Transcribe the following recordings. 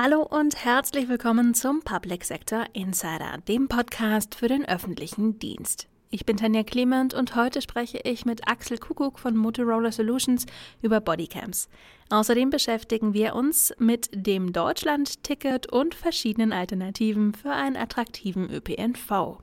Hallo und herzlich willkommen zum Public Sector Insider, dem Podcast für den öffentlichen Dienst. Ich bin Tanja Clement und heute spreche ich mit Axel Kuckuck von Motorola Solutions über Bodycams. Außerdem beschäftigen wir uns mit dem Deutschland-Ticket und verschiedenen Alternativen für einen attraktiven ÖPNV.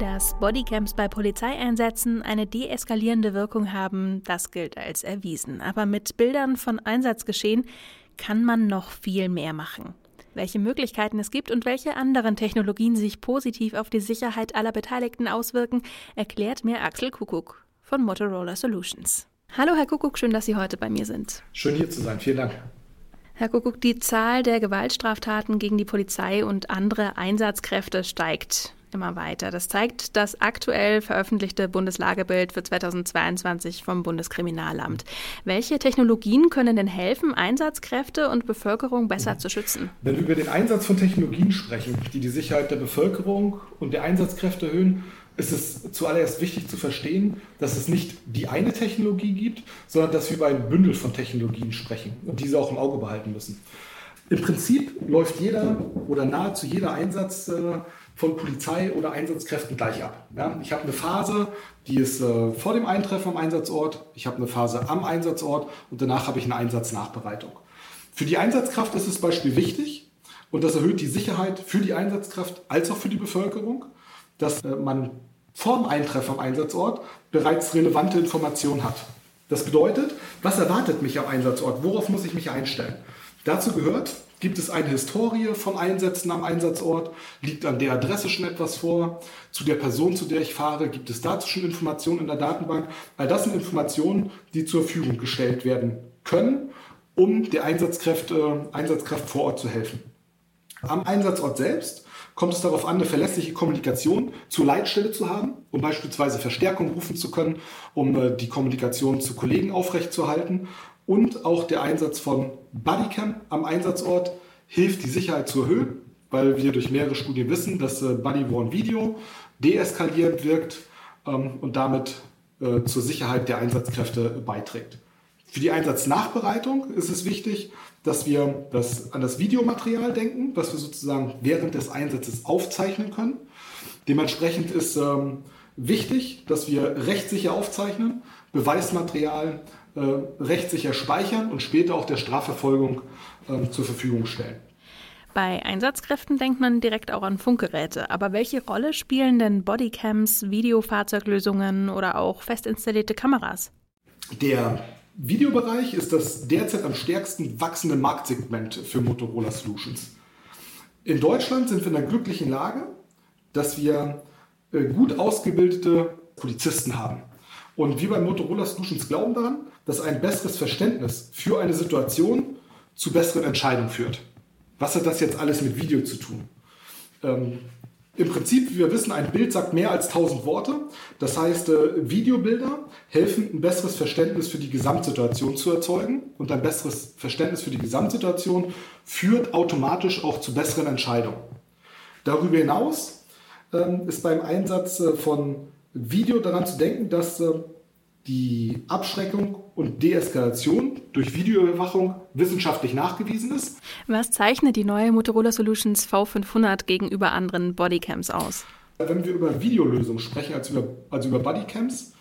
Dass Bodycams bei Polizeieinsätzen eine deeskalierende Wirkung haben, das gilt als erwiesen. Aber mit Bildern von Einsatzgeschehen kann man noch viel mehr machen. Welche Möglichkeiten es gibt und welche anderen Technologien sich positiv auf die Sicherheit aller Beteiligten auswirken, erklärt mir Axel Kuckuck von Motorola Solutions. Hallo Herr Kuckuck, schön, dass Sie heute bei mir sind. Schön hier zu sein, vielen Dank. Herr Kuckuck, die Zahl der Gewaltstraftaten gegen die Polizei und andere Einsatzkräfte steigt immer weiter. Das zeigt das aktuell veröffentlichte Bundeslagebild für 2022 vom Bundeskriminalamt. Welche Technologien können denn helfen, Einsatzkräfte und Bevölkerung besser zu schützen? Wenn wir über den Einsatz von Technologien sprechen, die die Sicherheit der Bevölkerung und der Einsatzkräfte erhöhen, ist es zuallererst wichtig zu verstehen, dass es nicht die eine Technologie gibt, sondern dass wir über ein Bündel von Technologien sprechen und diese auch im Auge behalten müssen. Im Prinzip läuft jeder oder nahezu jeder Einsatz äh, von Polizei oder Einsatzkräften gleich ab. Ja, ich habe eine Phase, die ist äh, vor dem Eintreffen am Einsatzort, ich habe eine Phase am Einsatzort und danach habe ich eine Einsatznachbereitung. Für die Einsatzkraft ist das Beispiel wichtig und das erhöht die Sicherheit für die Einsatzkraft als auch für die Bevölkerung, dass äh, man vor dem Eintreffen am Einsatzort bereits relevante Informationen hat. Das bedeutet, was erwartet mich am Einsatzort? Worauf muss ich mich einstellen? Dazu gehört, Gibt es eine Historie von Einsätzen am Einsatzort? Liegt an der Adresse schon etwas vor? Zu der Person, zu der ich fahre, gibt es dazu schon Informationen in der Datenbank? All das sind Informationen, die zur Verfügung gestellt werden können, um der Einsatzkraft, äh, Einsatzkraft vor Ort zu helfen. Am Einsatzort selbst kommt es darauf an, eine verlässliche Kommunikation zur Leitstelle zu haben, um beispielsweise Verstärkung rufen zu können, um äh, die Kommunikation zu Kollegen aufrechtzuerhalten und auch der Einsatz von Bodycam am Einsatzort hilft, die Sicherheit zu erhöhen, weil wir durch mehrere Studien wissen, dass äh, Bodyworn Video deeskalierend wirkt ähm, und damit äh, zur Sicherheit der Einsatzkräfte beiträgt. Für die Einsatznachbereitung ist es wichtig, dass wir das, an das Videomaterial denken, was wir sozusagen während des Einsatzes aufzeichnen können. Dementsprechend ist ähm, wichtig, dass wir rechtssicher aufzeichnen, Beweismaterial rechtssicher speichern und später auch der Strafverfolgung äh, zur Verfügung stellen. Bei Einsatzkräften denkt man direkt auch an Funkgeräte. Aber welche Rolle spielen denn Bodycams, Videofahrzeuglösungen oder auch fest installierte Kameras? Der Videobereich ist das derzeit am stärksten wachsende Marktsegment für Motorola Solutions. In Deutschland sind wir in der glücklichen Lage, dass wir äh, gut ausgebildete Polizisten haben. Und wir bei Motorola Solutions glauben daran, dass ein besseres Verständnis für eine Situation zu besseren Entscheidungen führt. Was hat das jetzt alles mit Video zu tun? Ähm, Im Prinzip, wie wir wissen, ein Bild sagt mehr als 1000 Worte. Das heißt, äh, Videobilder helfen, ein besseres Verständnis für die Gesamtsituation zu erzeugen. Und ein besseres Verständnis für die Gesamtsituation führt automatisch auch zu besseren Entscheidungen. Darüber hinaus ähm, ist beim Einsatz äh, von Video daran zu denken, dass äh, die Abschreckung und Deeskalation durch Videoüberwachung wissenschaftlich nachgewiesen ist. Was zeichnet die neue Motorola Solutions V500 gegenüber anderen Bodycams aus? Wenn wir über Videolösungen sprechen als über, als über Bodycams,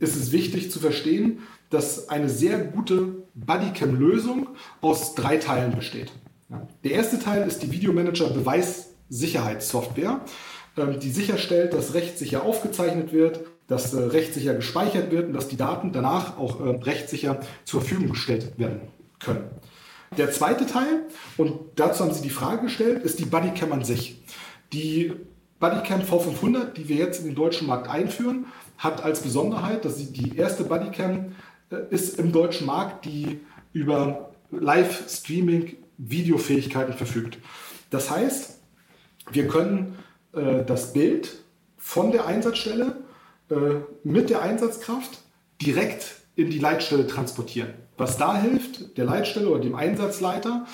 ist es wichtig zu verstehen, dass eine sehr gute Bodycam-Lösung aus drei Teilen besteht. Der erste Teil ist die Videomanager Beweissicherheitssoftware, die sicherstellt, dass rechtssicher aufgezeichnet wird, dass äh, rechtssicher gespeichert wird und dass die Daten danach auch äh, rechtssicher zur Verfügung gestellt werden können. Der zweite Teil, und dazu haben Sie die Frage gestellt, ist die Bodycam an sich. Die Bodycam V500, die wir jetzt in den deutschen Markt einführen, hat als Besonderheit, dass sie die erste Bodycam äh, ist im deutschen Markt, die über Live-Streaming Videofähigkeiten verfügt. Das heißt, wir können äh, das Bild von der Einsatzstelle äh, mit der Einsatzkraft direkt in die Leitstelle transportieren. Was da hilft, der Leitstelle oder dem Einsatzleiter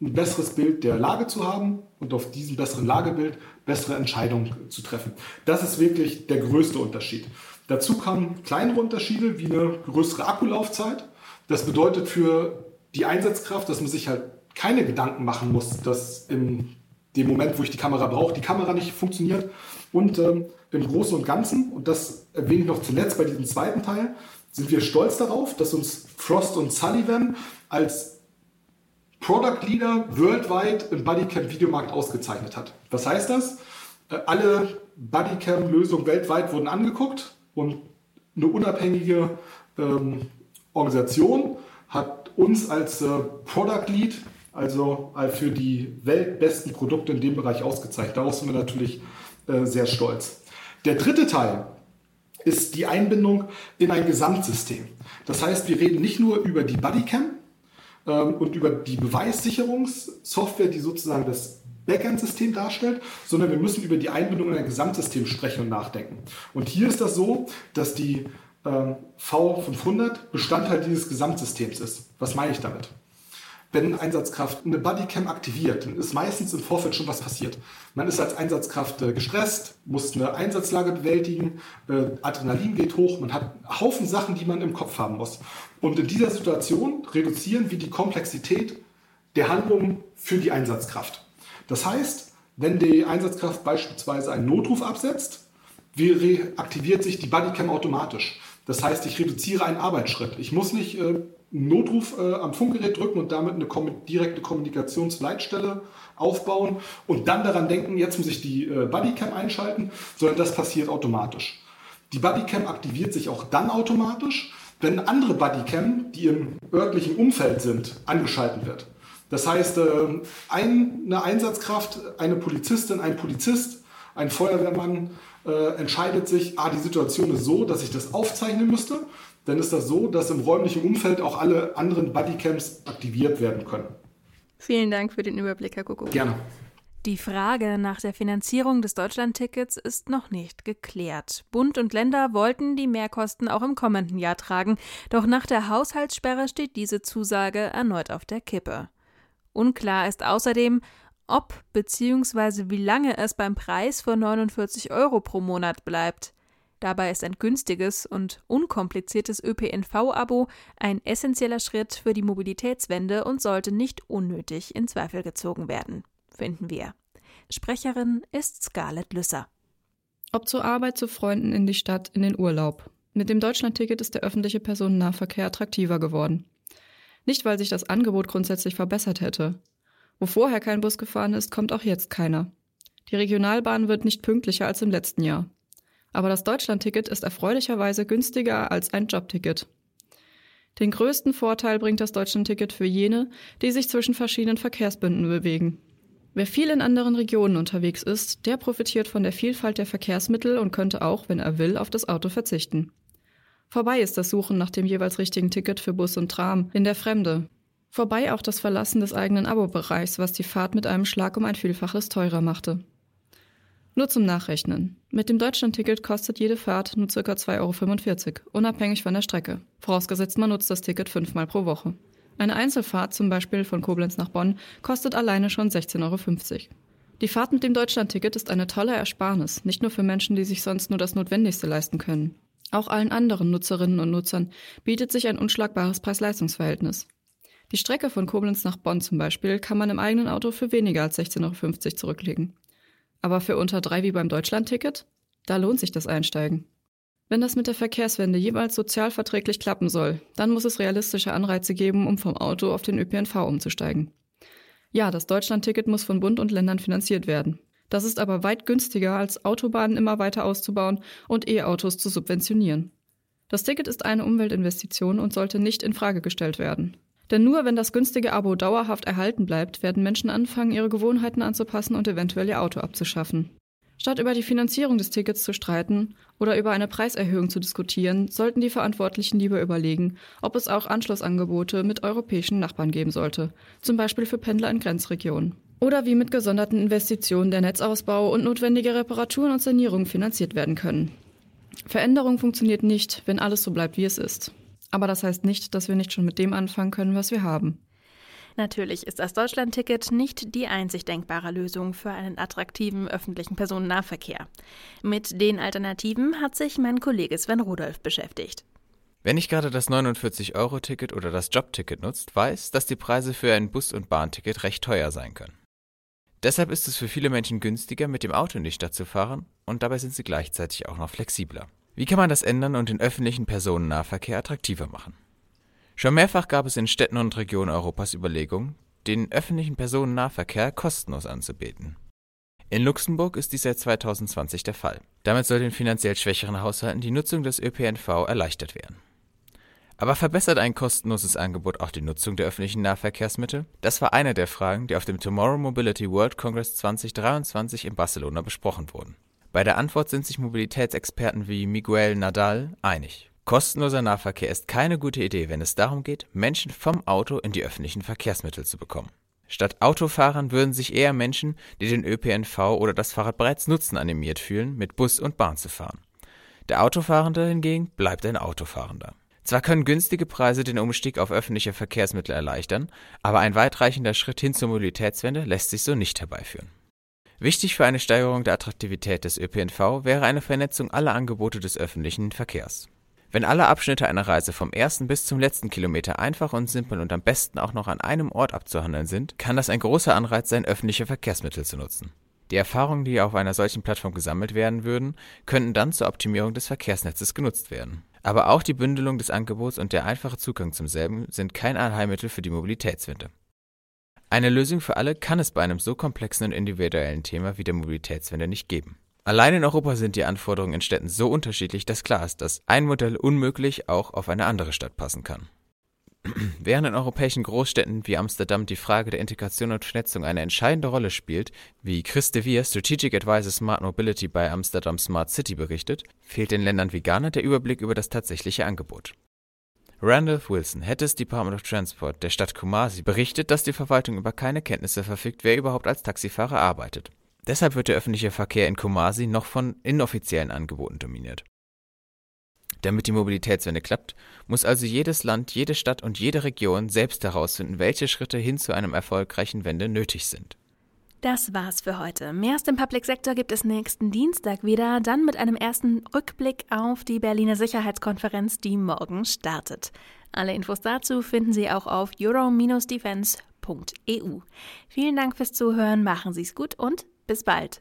ein besseres Bild der Lage zu haben und auf diesem besseren Lagebild bessere Entscheidungen zu treffen. Das ist wirklich der größte Unterschied. Dazu kamen kleinere Unterschiede wie eine größere Akkulaufzeit. Das bedeutet für die Einsatzkraft, dass man sich halt keine Gedanken machen muss, dass in dem Moment, wo ich die Kamera brauche, die Kamera nicht funktioniert. Und ähm, im Großen und Ganzen, und das erwähne ich noch zuletzt bei diesem zweiten Teil, sind wir stolz darauf, dass uns Frost und Sullivan als Product Leader worldwide im Bodycam Videomarkt ausgezeichnet hat. Was heißt das? Äh, alle Bodycam-Lösungen weltweit wurden angeguckt und eine unabhängige ähm, Organisation hat uns als äh, Product Lead, also äh, für die weltbesten Produkte in dem Bereich ausgezeichnet. Darauf sind wir natürlich äh, sehr stolz. Der dritte Teil ist die Einbindung in ein Gesamtsystem. Das heißt, wir reden nicht nur über die Bodycam ähm, und über die Beweissicherungssoftware, die sozusagen das Backend-System darstellt, sondern wir müssen über die Einbindung in ein Gesamtsystem sprechen und nachdenken. Und hier ist das so, dass die ähm, V500 Bestandteil dieses Gesamtsystems ist. Was meine ich damit? Wenn Einsatzkraft eine Bodycam aktiviert, dann ist meistens im Vorfeld schon was passiert. Man ist als Einsatzkraft äh, gestresst, muss eine Einsatzlage bewältigen, äh, Adrenalin geht hoch, man hat einen Haufen Sachen, die man im Kopf haben muss. Und in dieser Situation reduzieren wir die Komplexität der Handlungen für die Einsatzkraft. Das heißt, wenn die Einsatzkraft beispielsweise einen Notruf absetzt, reaktiviert sich die Bodycam automatisch. Das heißt, ich reduziere einen Arbeitsschritt. Ich muss nicht äh, Notruf äh, am Funkgerät drücken und damit eine kom direkte Kommunikationsleitstelle aufbauen und dann daran denken, jetzt muss ich die äh, Bodycam einschalten, sondern das passiert automatisch. Die Bodycam aktiviert sich auch dann automatisch, wenn andere Bodycam, die im örtlichen Umfeld sind, angeschalten wird. Das heißt, äh, eine Einsatzkraft, eine Polizistin, ein Polizist, ein Feuerwehrmann äh, entscheidet sich, ah, die Situation ist so, dass ich das aufzeichnen müsste dann ist das so, dass im räumlichen Umfeld auch alle anderen Bodycams aktiviert werden können. Vielen Dank für den Überblick, Herr Kuckuck. Gerne. Die Frage nach der Finanzierung des Deutschlandtickets ist noch nicht geklärt. Bund und Länder wollten die Mehrkosten auch im kommenden Jahr tragen, doch nach der Haushaltssperre steht diese Zusage erneut auf der Kippe. Unklar ist außerdem, ob bzw. wie lange es beim Preis von 49 Euro pro Monat bleibt. Dabei ist ein günstiges und unkompliziertes ÖPNV-Abo ein essentieller Schritt für die Mobilitätswende und sollte nicht unnötig in Zweifel gezogen werden, finden wir. Sprecherin ist Scarlett Lüsser. Ob zur Arbeit, zu Freunden, in die Stadt, in den Urlaub. Mit dem Deutschlandticket ist der öffentliche Personennahverkehr attraktiver geworden. Nicht, weil sich das Angebot grundsätzlich verbessert hätte. Wo vorher kein Bus gefahren ist, kommt auch jetzt keiner. Die Regionalbahn wird nicht pünktlicher als im letzten Jahr aber das Deutschlandticket ist erfreulicherweise günstiger als ein Jobticket. Den größten Vorteil bringt das Deutschlandticket für jene, die sich zwischen verschiedenen Verkehrsbünden bewegen. Wer viel in anderen Regionen unterwegs ist, der profitiert von der Vielfalt der Verkehrsmittel und könnte auch, wenn er will, auf das Auto verzichten. Vorbei ist das Suchen nach dem jeweils richtigen Ticket für Bus und Tram in der Fremde. Vorbei auch das Verlassen des eigenen Abo-Bereichs, was die Fahrt mit einem Schlag um ein Vielfaches teurer machte. Nur zum Nachrechnen. Mit dem Deutschlandticket kostet jede Fahrt nur ca. 2,45 Euro, unabhängig von der Strecke. Vorausgesetzt, man nutzt das Ticket fünfmal pro Woche. Eine Einzelfahrt, zum Beispiel von Koblenz nach Bonn, kostet alleine schon 16,50 Euro. Die Fahrt mit dem Deutschlandticket ist eine tolle Ersparnis, nicht nur für Menschen, die sich sonst nur das Notwendigste leisten können. Auch allen anderen Nutzerinnen und Nutzern bietet sich ein unschlagbares Preis-Leistungs-Verhältnis. Die Strecke von Koblenz nach Bonn zum Beispiel kann man im eigenen Auto für weniger als 16,50 Euro zurücklegen. Aber für unter drei wie beim Deutschlandticket? Da lohnt sich das Einsteigen. Wenn das mit der Verkehrswende jeweils sozialverträglich klappen soll, dann muss es realistische Anreize geben, um vom Auto auf den ÖPNV umzusteigen. Ja, das Deutschlandticket muss von Bund und Ländern finanziert werden. Das ist aber weit günstiger, als Autobahnen immer weiter auszubauen und E-Autos zu subventionieren. Das Ticket ist eine Umweltinvestition und sollte nicht in Frage gestellt werden. Denn nur wenn das günstige Abo dauerhaft erhalten bleibt, werden Menschen anfangen, ihre Gewohnheiten anzupassen und eventuell ihr Auto abzuschaffen. Statt über die Finanzierung des Tickets zu streiten oder über eine Preiserhöhung zu diskutieren, sollten die Verantwortlichen lieber überlegen, ob es auch Anschlussangebote mit europäischen Nachbarn geben sollte, zum Beispiel für Pendler in Grenzregionen. Oder wie mit gesonderten Investitionen der Netzausbau und notwendige Reparaturen und Sanierungen finanziert werden können. Veränderung funktioniert nicht, wenn alles so bleibt, wie es ist. Aber das heißt nicht, dass wir nicht schon mit dem anfangen können, was wir haben. Natürlich ist das Deutschlandticket nicht die einzig denkbare Lösung für einen attraktiven öffentlichen Personennahverkehr. Mit den Alternativen hat sich mein Kollege Sven Rudolf beschäftigt. Wer nicht gerade das 49-Euro-Ticket oder das Jobticket nutzt, weiß, dass die Preise für ein Bus- und Bahnticket recht teuer sein können. Deshalb ist es für viele Menschen günstiger, mit dem Auto in die Stadt zu fahren und dabei sind sie gleichzeitig auch noch flexibler. Wie kann man das ändern und den öffentlichen Personennahverkehr attraktiver machen? Schon mehrfach gab es in Städten und Regionen Europas Überlegungen, den öffentlichen Personennahverkehr kostenlos anzubieten. In Luxemburg ist dies seit 2020 der Fall. Damit soll den finanziell schwächeren Haushalten die Nutzung des ÖPNV erleichtert werden. Aber verbessert ein kostenloses Angebot auch die Nutzung der öffentlichen Nahverkehrsmittel? Das war eine der Fragen, die auf dem Tomorrow Mobility World Congress 2023 in Barcelona besprochen wurden. Bei der Antwort sind sich Mobilitätsexperten wie Miguel Nadal einig. Kostenloser Nahverkehr ist keine gute Idee, wenn es darum geht, Menschen vom Auto in die öffentlichen Verkehrsmittel zu bekommen. Statt Autofahrern würden sich eher Menschen, die den ÖPNV oder das Fahrrad bereits nutzen, animiert fühlen, mit Bus und Bahn zu fahren. Der Autofahrende hingegen bleibt ein Autofahrender. Zwar können günstige Preise den Umstieg auf öffentliche Verkehrsmittel erleichtern, aber ein weitreichender Schritt hin zur Mobilitätswende lässt sich so nicht herbeiführen. Wichtig für eine Steigerung der Attraktivität des ÖPNV wäre eine Vernetzung aller Angebote des öffentlichen Verkehrs. Wenn alle Abschnitte einer Reise vom ersten bis zum letzten Kilometer einfach und simpel und am besten auch noch an einem Ort abzuhandeln sind, kann das ein großer Anreiz sein, öffentliche Verkehrsmittel zu nutzen. Die Erfahrungen, die auf einer solchen Plattform gesammelt werden würden, könnten dann zur Optimierung des Verkehrsnetzes genutzt werden. Aber auch die Bündelung des Angebots und der einfache Zugang zum selben sind kein Allheilmittel für die Mobilitätswende. Eine Lösung für alle kann es bei einem so komplexen und individuellen Thema wie der Mobilitätswende nicht geben. Allein in Europa sind die Anforderungen in Städten so unterschiedlich, dass klar ist, dass ein Modell unmöglich auch auf eine andere Stadt passen kann. Während in europäischen Großstädten wie Amsterdam die Frage der Integration und Vernetzung eine entscheidende Rolle spielt, wie Chris de Vier, Strategic Advisor Smart Mobility bei Amsterdam Smart City berichtet, fehlt in Ländern wie Ghana der Überblick über das tatsächliche Angebot. Randolph Wilson, Head des Department of Transport der Stadt Kumasi, berichtet, dass die Verwaltung über keine Kenntnisse verfügt, wer überhaupt als Taxifahrer arbeitet. Deshalb wird der öffentliche Verkehr in Kumasi noch von inoffiziellen Angeboten dominiert. Damit die Mobilitätswende klappt, muss also jedes Land, jede Stadt und jede Region selbst herausfinden, welche Schritte hin zu einem erfolgreichen Wende nötig sind. Das war's für heute. Mehr aus dem Public Sector gibt es nächsten Dienstag wieder, dann mit einem ersten Rückblick auf die Berliner Sicherheitskonferenz, die morgen startet. Alle Infos dazu finden Sie auch auf euro-defense.eu. Vielen Dank fürs Zuhören, machen Sie es gut und bis bald.